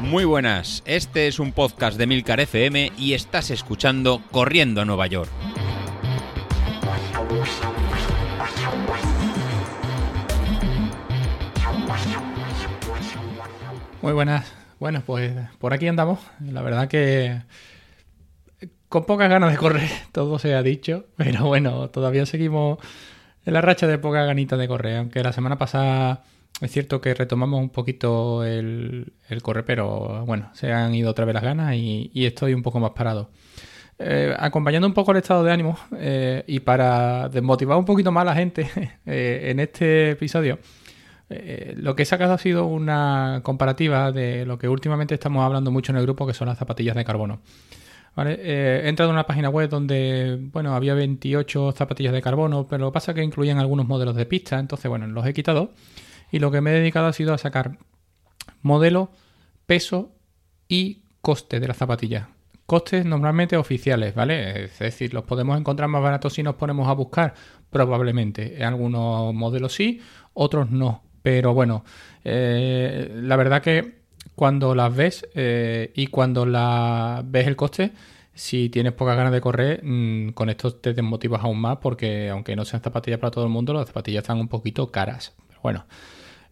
Muy buenas, este es un podcast de Milcar FM y estás escuchando Corriendo a Nueva York. Muy buenas. Bueno, pues por aquí andamos. La verdad que con pocas ganas de correr, todo se ha dicho, pero bueno, todavía seguimos en la racha de pocas ganitas de correr, aunque la semana pasada es cierto que retomamos un poquito el, el correr, pero bueno, se han ido otra vez las ganas y, estoy un poco más parado. Eh, acompañando un poco el estado de ánimo eh, y para desmotivar un poquito más a la gente eh, en este episodio, lo que he sacado ha sido una comparativa de lo que últimamente estamos hablando mucho en el grupo, que son las zapatillas de carbono. he entrado en una página web donde, bueno, había 28 zapatillas de carbono, pero lo que pasa es que incluían algunos modelos de pista, entonces, bueno, los he quitado y lo que me he dedicado ha sido a sacar modelo, peso y coste de las zapatillas. Costes normalmente oficiales, ¿vale? Es decir, los podemos encontrar más baratos si nos ponemos a buscar, probablemente. En algunos modelos sí, otros no. Pero bueno, eh, la verdad que cuando las ves eh, y cuando la ves el coste, si tienes pocas ganas de correr, mm, con esto te desmotivas aún más porque aunque no sean zapatillas para todo el mundo, las zapatillas están un poquito caras. Pero bueno,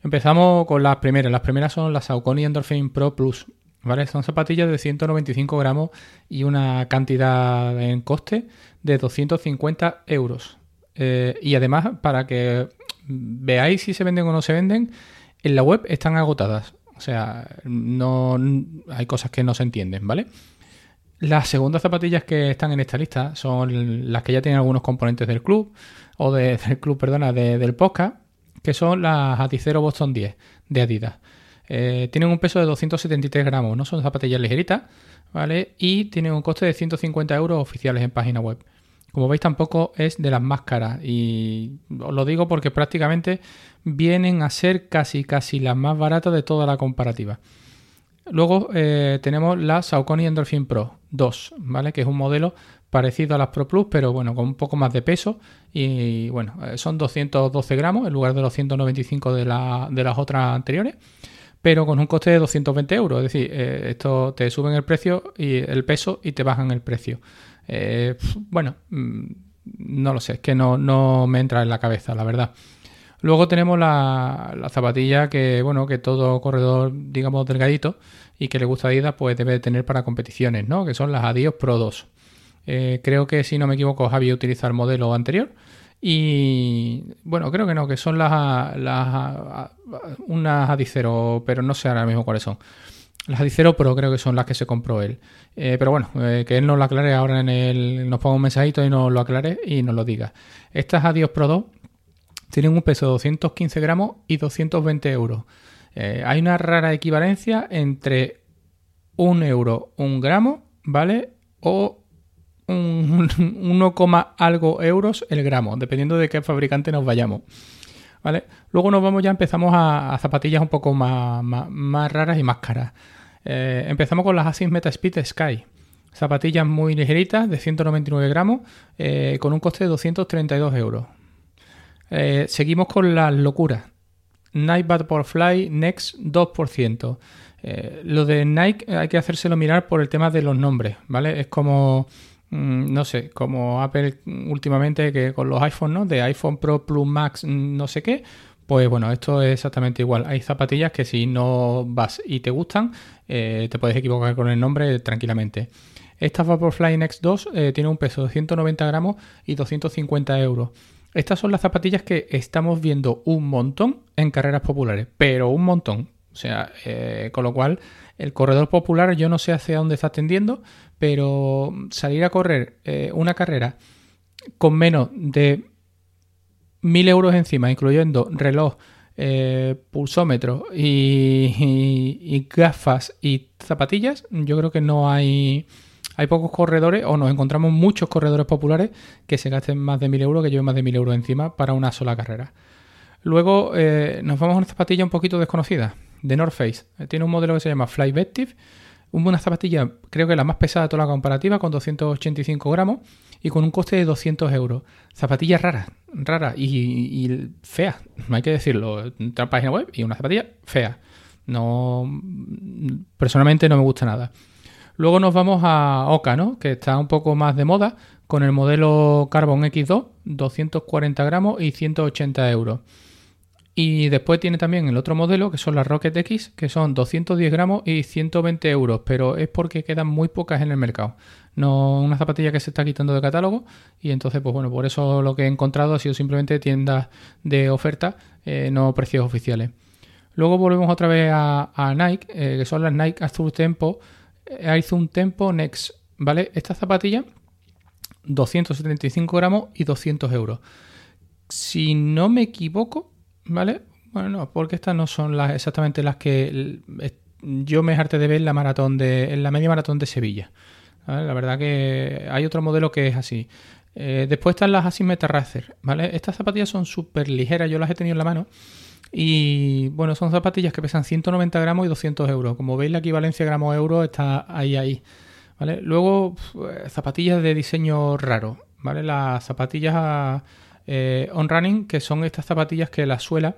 Empezamos con las primeras. Las primeras son las Saucony Endorphin Pro Plus. ¿vale? Son zapatillas de 195 gramos y una cantidad en coste de 250 euros. Eh, y además, para que veáis si se venden o no se venden, en la web están agotadas. O sea, no hay cosas que no se entienden, ¿vale? Las segundas zapatillas que están en esta lista son las que ya tienen algunos componentes del club, o del club, perdona, del podcast, que son las Adicero Boston 10 de Adidas. Eh, tienen un peso de 273 gramos, no son zapatillas ligeritas, ¿vale? Y tienen un coste de 150 euros oficiales en página web. Como veis, tampoco es de las más caras. Y os lo digo porque prácticamente vienen a ser casi casi las más baratas de toda la comparativa. Luego eh, tenemos la Saucony Endorphin Pro 2, ¿vale? Que es un modelo parecido a las Pro Plus, pero bueno, con un poco más de peso. Y bueno, eh, son 212 gramos en lugar de los 195 de, las otras anteriores, pero con un coste de 220 euros. Es decir, eh, esto te suben el precio y el peso y te bajan el precio. Eh, bueno, mm, no lo sé, es que no, no me entra en la cabeza, la verdad. Luego tenemos la, la, zapatilla que, bueno, que todo corredor, digamos, delgadito y que le gusta Adidas, pues debe tener para competiciones, ¿no? Que son las Adios Pro 2. Eh, creo que, si no me equivoco, Javi utiliza el modelo anterior. Y bueno, creo que no, que son las, las unas Adicero, pero no sé ahora mismo cuáles son. Las Adicero Pro creo que son las que se compró él. Eh, pero bueno, eh, que él nos lo aclare ahora en el. Nos ponga un mensajito y nos lo aclare y nos lo diga. Estas Adios Pro 2 tienen un peso de 215 gramos y 220 euros. hay una rara equivalencia entre un euro, un gramo, ¿vale? O un 1, algo euros el gramo, dependiendo de qué fabricante nos vayamos. ¿Vale? Luego nos vamos ya, empezamos a, zapatillas un poco más, más, raras y más caras. Eh, empezamos con las Asics Meta Speed Sky. Zapatillas muy ligeritas, de 199 gramos, eh, con un coste de 232 euros. Eh, seguimos con las locuras. Nike Fly Next 2%. lo de Nike hay que hacérselo mirar por el tema de los nombres, ¿vale? Es como Mm, no sé, como Apple últimamente que con los iPhones, ¿no? De iPhone Pro Plus Max, mm, no sé qué. Pues bueno, esto es exactamente igual. Hay zapatillas que si no vas y te gustan, eh, te puedes equivocar con el nombre tranquilamente. Esta Vaporfly Next 2 eh, tiene un peso de 190 gramos y 250 euros. Estas son las zapatillas que estamos viendo un montón en carreras populares, pero un montón. O sea, eh, con lo cual el corredor popular yo no sé hacia dónde está tendiendo, pero salir a correr eh, una carrera con menos de 1000 euros encima, incluyendo reloj, eh, pulsómetro y, gafas y zapatillas, yo creo que no hay... Hay pocos corredores, o nos encontramos muchos corredores populares que se gasten más de 1000 euros, que lleven más de 1000 euros encima para una sola carrera. Luego nos vamos a una zapatilla un poquito desconocida, de North Face. Tiene un modelo que se llama Fly Una zapatilla, creo que la más pesada de toda la comparativa, con 285 gramos y con un coste de 200 euros. Zapatilla rara, rara y, y no hay que decirlo. Entra página web y una zapatilla fea. No, personalmente no me gusta nada. Luego nos vamos a Oka, ¿no? Que está un poco más de moda con el modelo Carbon X2, 240 gramos y 180 euros. Y después tiene también el otro modelo, que son las Rocket X, que son 210 gramos y 120 euros, pero es porque quedan muy pocas en el mercado. No una zapatilla que se está quitando de catálogo y entonces, pues bueno, por eso lo que he encontrado ha sido simplemente tiendas de oferta, eh, no precios oficiales. Luego volvemos otra vez a, Nike, eh, que son las Nike Azure Tempo, eh, un Tempo Next, ¿vale? Esta zapatilla, 275 gramos y 200 euros. Si no me equivoco, ¿vale? Bueno, no, porque estas no son las exactamente las que yo me harté de ver en la maratón de, la media maratón de Sevilla. La verdad que hay otro modelo que es así. Eh, después están las Asymmetra Racer, ¿vale? Estas zapatillas son súper ligeras, yo las he tenido en la mano. Y bueno, son zapatillas que pesan 190 gramos y 200 euros. Como veis, la equivalencia gramo-euro está ahí, ahí. ¿vale? Luego, zapatillas de diseño raro, ¿vale? Las zapatillas eh, on running, que son estas zapatillas que la suela,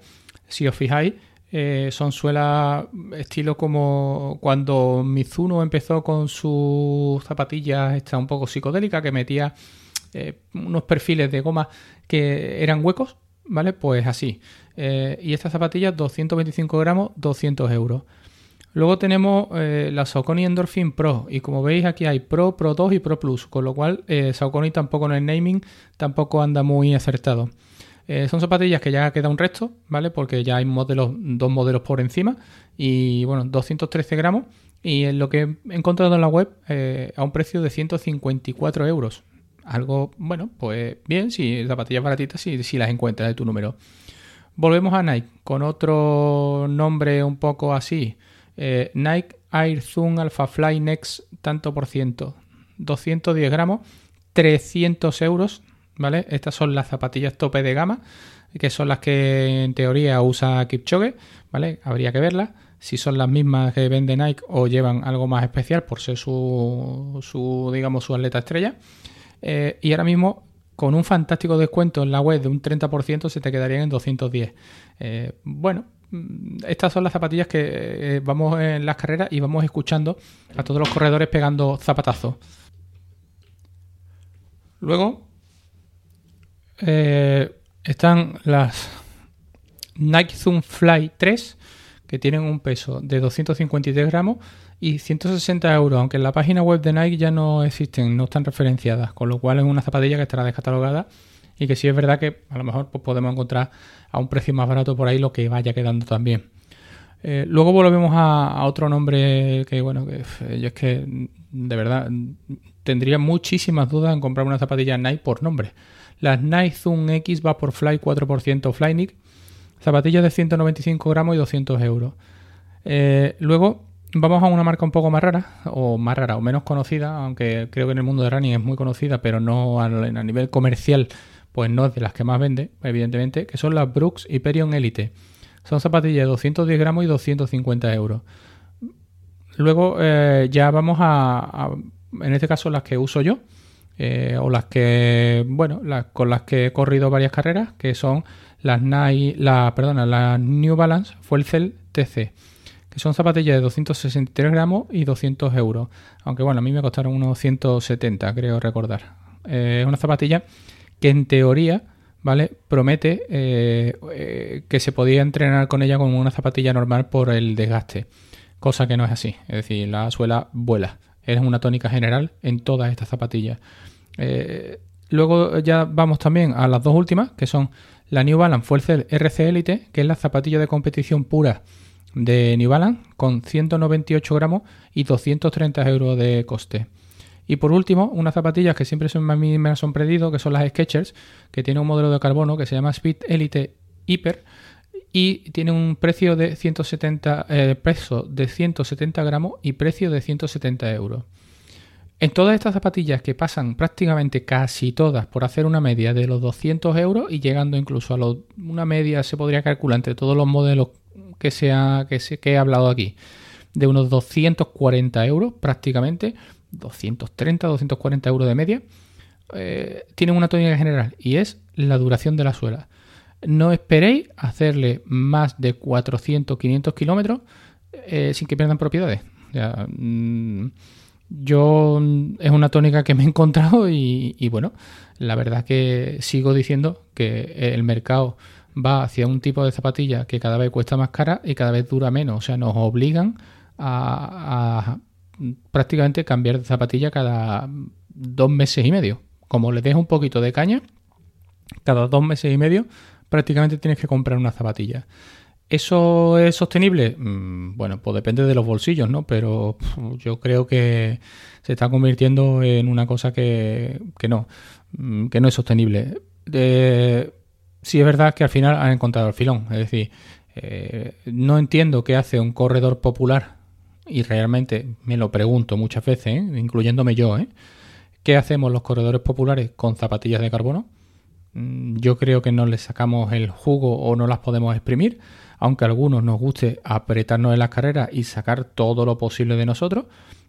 si os fijáis, eh, son suelas estilo como cuando Mizuno empezó con sus zapatillas esta un poco psicodélica que metía eh, unos perfiles de goma que eran huecos, ¿vale? Pues así. Y estas zapatillas 225 gramos, 200 euros. Luego tenemos eh, la Saucony Endorphin Pro y como veis aquí hay Pro, Pro 2 y Pro Plus, con lo cual eh, Saucony tampoco en el naming tampoco anda muy acertado. Eh, son zapatillas que ya queda un resto, ¿vale? Porque ya hay modelos, dos modelos por encima y bueno, 213 gramos y en lo que he encontrado en la web a un precio de 154 euros. Algo, bueno, pues bien, si zapatillas baratitas, si, si las encuentras de tu número. Volvemos a Nike con otro nombre un poco así. Eh, Nike Air Zoom Alpha Fly Next tanto por ciento. 210 gramos, 300 euros, ¿vale? Estas son las zapatillas tope de gama, que son las que en teoría usa Kipchoge, ¿vale? Habría que verlas. Si son las mismas que vende Nike o llevan algo más especial por ser su, digamos, su atleta estrella. Eh, y ahora mismo, con un fantástico descuento en la web de un 30%, se te quedarían en 210. Eh, bueno, Mm, estas son las zapatillas que eh, vamos en las carreras y vamos escuchando a todos los corredores pegando zapatazos. Luego eh, están las Nike Zoom Fly 3 que tienen un peso de 253 gramos y 160 euros, aunque en la página web de Nike ya no existen, no están referenciadas, con lo cual es una zapatilla que estará descatalogada y que sí es verdad que a lo mejor pues, podemos encontrar a un precio más barato por ahí lo que vaya quedando también. Eh, luego volvemos a, otro nombre que, bueno, que yo es que de verdad tendría muchísimas dudas en comprar una zapatilla Nike por nombre. Las Nike Zoom X va por Fly 4% Flyknit, zapatillas de 195 gramos y 200 euros. Eh, luego vamos a una marca un poco más rara, o más rara, o menos conocida, aunque creo que en el mundo de running es muy conocida, pero no a nivel comercial pues no es de las que más vende, evidentemente, que son las Brooks Hyperion Elite. Son zapatillas de 210 gramos y 250 euros. Luego eh, ya vamos a, en este caso, las que uso yo, eh, o las que, bueno, con las que he corrido varias carreras, que son las Nike, las New Balance Fuel Cell TC, son zapatillas de 263 gramos y 200 euros. Aunque bueno, a mí me costaron unos 170, creo recordar. Eh, es una zapatilla que en teoría, ¿vale? Promete eh, eh, que se podía entrenar con ella como una zapatilla normal por el desgaste, cosa que no es así. Es decir, la suela vuela. Es una tónica general en todas estas zapatillas. Luego ya vamos también a las dos últimas, que son la New Balance Fuerza RC Elite, que es la zapatilla de competición pura de New Balance, con 198 gramos y 230 euros de coste. Y por último, unas zapatillas que siempre son, a mí me han que son las Skechers, que tiene un modelo de carbono que se llama Speed Elite Hyper y tiene un precio de 170 eh, peso de 170 gramos y precio de 170 euros. En todas estas zapatillas que pasan prácticamente casi todas por hacer una media de los 200 euros y llegando incluso a una media se podría calcular entre todos los modelos que, sea, que, que he hablado aquí de unos 240 euros prácticamente, 230, 240 euros de media, eh, tienen una tónica general y es la duración de la suela. No esperéis hacerle más de 400, 500 kilómetros eh, sin que pierdan propiedades. Mm, yo es una tónica que me he encontrado y, bueno, la verdad que sigo diciendo que el mercado va hacia un tipo de zapatilla que cada vez cuesta más cara y cada vez dura menos. O sea, nos obligan a, prácticamente cambiar de zapatilla cada dos meses y medio. Como le dejo un poquito de caña, cada dos meses y medio prácticamente tienes que comprar una zapatilla. ¿Eso es sostenible? Mm, bueno, pues depende de los bolsillos, ¿no? Pero yo creo que se está convirtiendo en una cosa que, no, mm, que no es sostenible. Sí es verdad que al final han encontrado el filón. Es decir, eh, no entiendo qué hace un corredor popular, y realmente me lo pregunto muchas veces, ¿eh? incluyéndome yo, ¿eh? ¿qué hacemos los corredores populares con zapatillas de carbono? Mm, yo creo que no les sacamos el jugo o no las podemos exprimir aunque a algunos nos guste apretarnos en las carreras y sacar todo lo posible de nosotros,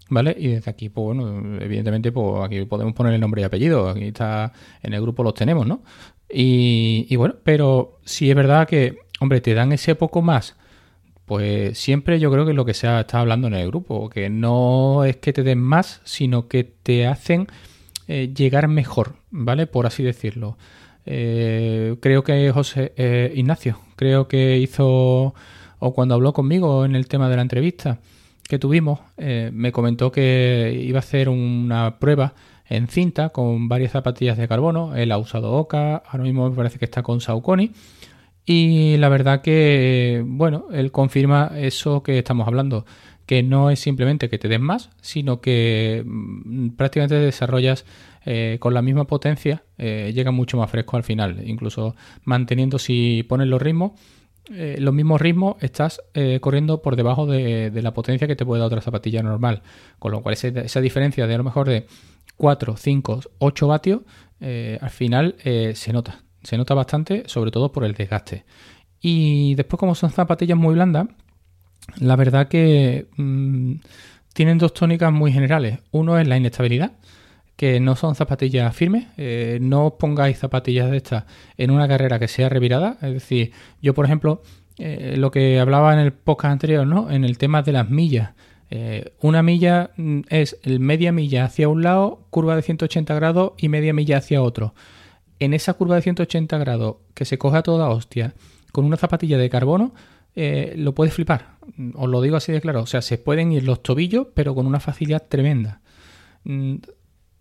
¿vale? Y desde aquí, pues bueno, evidentemente, pues aquí podemos poner el nombre y apellido, aquí está, en el grupo los tenemos, ¿no? Y, bueno, pero sí es verdad que, hombre, te dan ese poco más, pues siempre yo creo que es lo que se ha estado hablando en el grupo, que no es que te den más, sino que te hacen eh, llegar mejor, ¿vale? Por así decirlo. Eh, creo que José eh, Ignacio, creo que hizo, o cuando habló conmigo en el tema de la entrevista que tuvimos, eh, me comentó que iba a hacer una prueba en cinta con varias zapatillas de carbono. Él ha usado Oca, ahora mismo me parece que está con Saucony. Y la verdad que, bueno, él confirma eso que estamos hablando, que no es simplemente que te den más, sino que mm, prácticamente desarrollas eh, con la misma potencia, eh, llega mucho más fresco al final. Incluso manteniendo, si pones los ritmos, eh, los mismos ritmos, estás corriendo por debajo de, la potencia que te puede dar otra zapatilla normal. Con lo cual, esa, diferencia de a lo mejor de 4, 5, 8 vatios, al final se nota. Se nota bastante, sobre todo por el desgaste. Y después, como son zapatillas muy blandas, la verdad que mm, tienen dos tónicas muy generales. Uno es la inestabilidad que no son zapatillas firmes. Eh, no pongáis zapatillas de estas en una carrera que sea revirada. Es decir, yo, por ejemplo, eh, lo que hablaba en el podcast anterior, ¿no? En el tema de las millas. Eh, una milla mm, es media milla hacia un lado, curva de 180 grados y media milla hacia otro. En esa curva de 180 grados que se coge a toda hostia con una zapatilla de carbono, lo puedes flipar. Os lo digo así de claro. O sea, se pueden ir los tobillos, pero con una facilidad tremenda.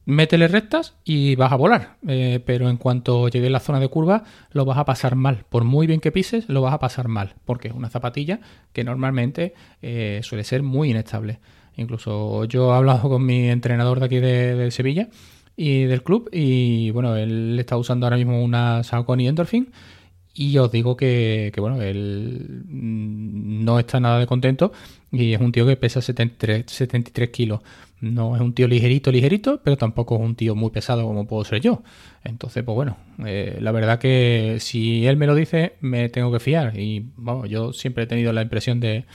Métele rectas y vas a volar. Eh, pero en cuanto llegue a la zona de curva, lo vas a pasar mal. Por muy bien que pises, lo vas a pasar mal. Porque es una zapatilla que normalmente eh, suele ser muy inestable. Incluso yo he hablado con mi entrenador de aquí de, Sevilla y del club. Y bueno, él está usando ahora mismo una Saucony Endorphin. Y os digo que, que, bueno, él no está nada de contento y es un tío que pesa 73, 73 kilos. No es un tío ligerito, ligerito, pero tampoco es un tío muy pesado como puedo ser yo. Entonces, pues bueno, eh, la verdad que si él me lo dice, me tengo que fiar. Y vamos, yo siempre he tenido la impresión de,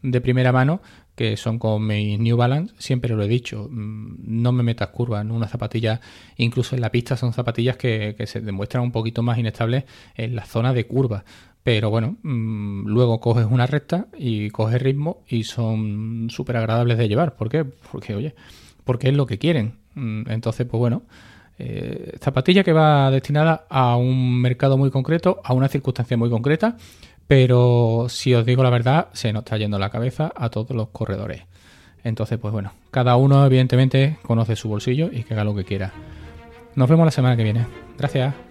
de primera mano que son con mis New Balance, siempre lo he dicho, mm, no me metas curvas, en una zapatilla, incluso en la pista son zapatillas que, se demuestran un poquito más inestables en la zona de curva. Pero bueno, mm, luego coges una recta y coges ritmo y son súper agradables de llevar. ¿Por qué? Porque, oye, porque es lo que quieren. Mm, entonces, pues bueno, eh, zapatilla que va destinada a un mercado muy concreto, a una circunstancia muy concreta, pero si os digo la verdad, se nos está yendo la cabeza a todos los corredores. Entonces, pues bueno, cada uno evidentemente conoce su bolsillo y que haga lo que quiera. Nos vemos la semana que viene. Gracias.